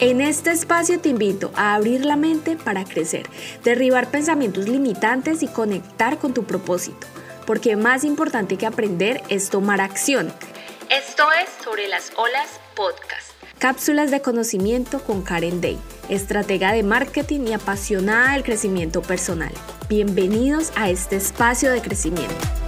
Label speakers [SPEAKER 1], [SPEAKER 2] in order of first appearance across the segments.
[SPEAKER 1] En este espacio te invito a abrir la mente para crecer, derribar pensamientos limitantes y conectar con tu propósito, porque más importante que aprender es tomar acción. Esto es Sobre las Olas Podcast. Cápsulas de conocimiento con Karen Day, estratega de marketing y apasionada del crecimiento personal. Bienvenidos a este espacio de crecimiento.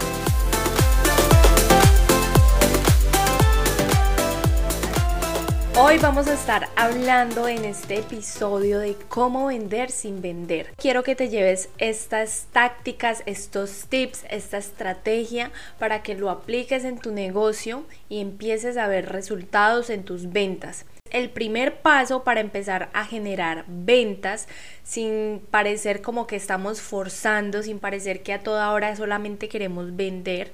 [SPEAKER 1] Hoy vamos a estar hablando en este episodio de cómo vender sin vender. Quiero que te lleves estas tácticas, estos tips, esta estrategia para que lo apliques en tu negocio y empieces a ver resultados en tus ventas. El primer paso para empezar a generar ventas sin parecer como que estamos forzando, sin parecer que a toda hora solamente queremos vender,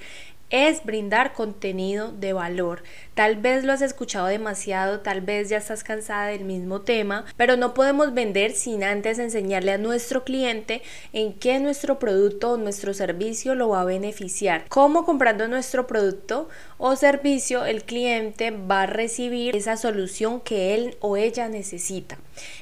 [SPEAKER 1] es brindar contenido de valor. Tal vez lo has escuchado demasiado, tal vez ya estás cansada del mismo tema, pero no podemos vender sin antes enseñarle a nuestro cliente en qué nuestro producto o nuestro servicio lo va a beneficiar. Cómo comprando nuestro producto o servicio el cliente va a recibir esa solución que él o ella necesita.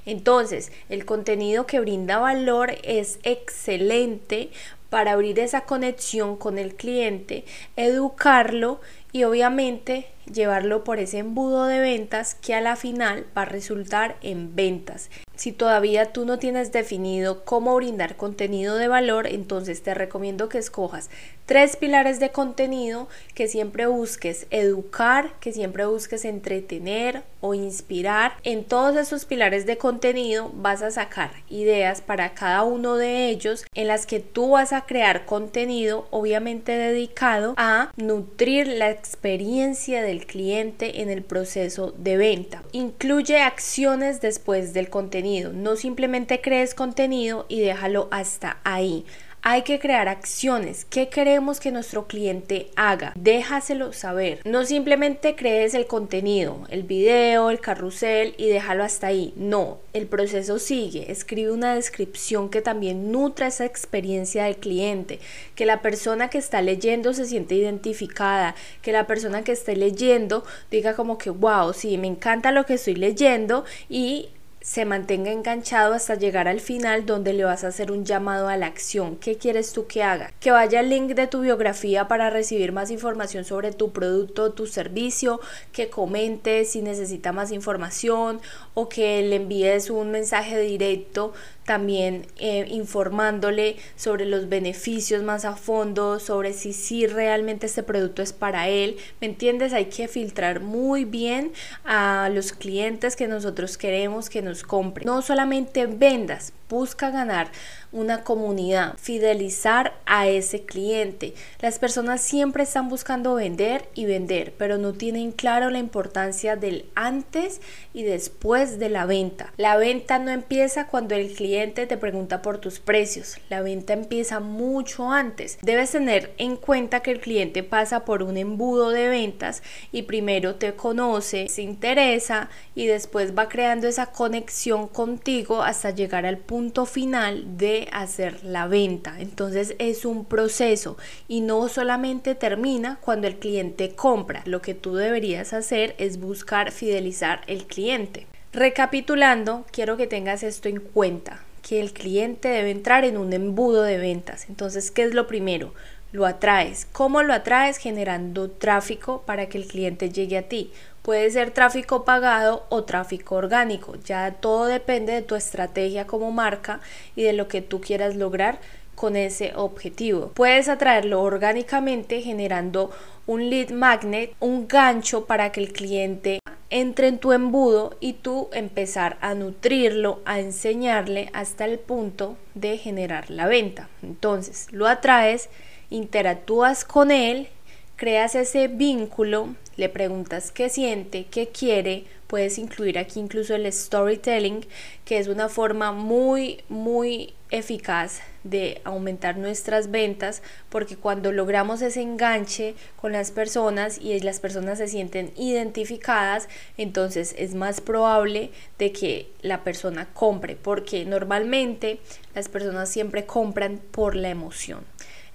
[SPEAKER 1] Entonces, el contenido que brinda valor es excelente para abrir esa conexión con el cliente, educarlo y obviamente llevarlo por ese embudo de ventas que a la final va a resultar en ventas. Si todavía tú no tienes definido cómo brindar contenido de valor, entonces te recomiendo que escojas tres pilares de contenido que siempre busques educar, que siempre busques entretener o inspirar. En todos esos pilares de contenido vas a sacar ideas para cada uno de ellos en las que tú vas a crear contenido obviamente dedicado a nutrir la experiencia del cliente en el proceso de venta. Incluye acciones después del contenido. No simplemente crees contenido y déjalo hasta ahí. Hay que crear acciones. ¿Qué queremos que nuestro cliente haga? Déjaselo saber. No simplemente crees el contenido, el video, el carrusel y déjalo hasta ahí. No, el proceso sigue. Escribe una descripción que también nutra esa experiencia del cliente. Que la persona que está leyendo se siente identificada. Que la persona que esté leyendo diga como que, wow, sí, me encanta lo que estoy leyendo y se mantenga enganchado hasta llegar al final donde le vas a hacer un llamado a la acción. ¿Qué quieres tú que haga? Que vaya al link de tu biografía para recibir más información sobre tu producto tu servicio, que comente si necesita más información o que le envíes un mensaje directo también eh, informándole sobre los beneficios más a fondo, sobre si sí realmente este producto es para él. ¿Me entiendes? Hay que filtrar muy bien a los clientes que nosotros queremos que nos compren. No solamente vendas, busca ganar una comunidad, fidelizar a ese cliente. Las personas siempre están buscando vender y vender, pero no tienen claro la importancia del antes y después de la venta. La venta no empieza cuando el cliente te pregunta por tus precios, la venta empieza mucho antes. Debes tener en cuenta que el cliente pasa por un embudo de ventas y primero te conoce, se interesa y después va creando esa conexión contigo hasta llegar al punto final de hacer la venta. Entonces es un proceso y no solamente termina cuando el cliente compra. Lo que tú deberías hacer es buscar fidelizar el cliente. Recapitulando, quiero que tengas esto en cuenta, que el cliente debe entrar en un embudo de ventas. Entonces, ¿qué es lo primero? Lo atraes. ¿Cómo lo atraes? Generando tráfico para que el cliente llegue a ti. Puede ser tráfico pagado o tráfico orgánico. Ya todo depende de tu estrategia como marca y de lo que tú quieras lograr con ese objetivo. Puedes atraerlo orgánicamente generando un lead magnet, un gancho para que el cliente entre en tu embudo y tú empezar a nutrirlo, a enseñarle hasta el punto de generar la venta. Entonces lo atraes, interactúas con él, creas ese vínculo le preguntas qué siente, qué quiere, puedes incluir aquí incluso el storytelling, que es una forma muy, muy eficaz de aumentar nuestras ventas, porque cuando logramos ese enganche con las personas y las personas se sienten identificadas, entonces es más probable de que la persona compre, porque normalmente las personas siempre compran por la emoción.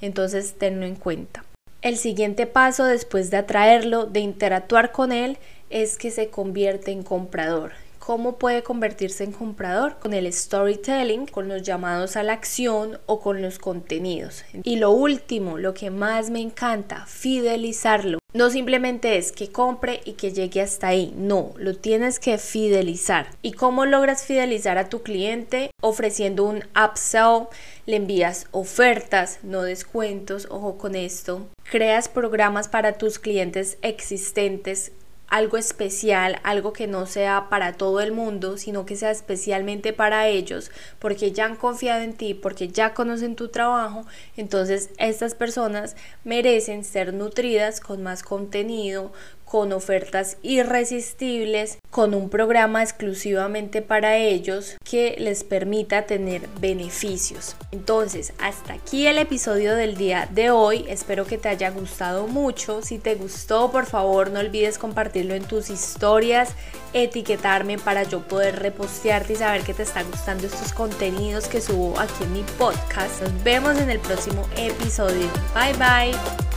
[SPEAKER 1] Entonces, tenlo en cuenta. El siguiente paso después de atraerlo, de interactuar con él, es que se convierte en comprador. ¿Cómo puede convertirse en comprador? Con el storytelling, con los llamados a la acción o con los contenidos. Y lo último, lo que más me encanta, fidelizarlo. No simplemente es que compre y que llegue hasta ahí, no, lo tienes que fidelizar. ¿Y cómo logras fidelizar a tu cliente? Ofreciendo un upsell, le envías ofertas, no descuentos, ojo con esto. Creas programas para tus clientes existentes algo especial, algo que no sea para todo el mundo, sino que sea especialmente para ellos, porque ya han confiado en ti, porque ya conocen tu trabajo, entonces estas personas merecen ser nutridas con más contenido, con ofertas irresistibles, con un programa exclusivamente para ellos que les permita tener beneficios. Entonces, hasta aquí el episodio del día de hoy. Espero que te haya gustado mucho. Si te gustó, por favor, no olvides compartirlo en tus historias, etiquetarme para yo poder repostearte y saber que te están gustando estos contenidos que subo aquí en mi podcast. Nos vemos en el próximo episodio. Bye bye.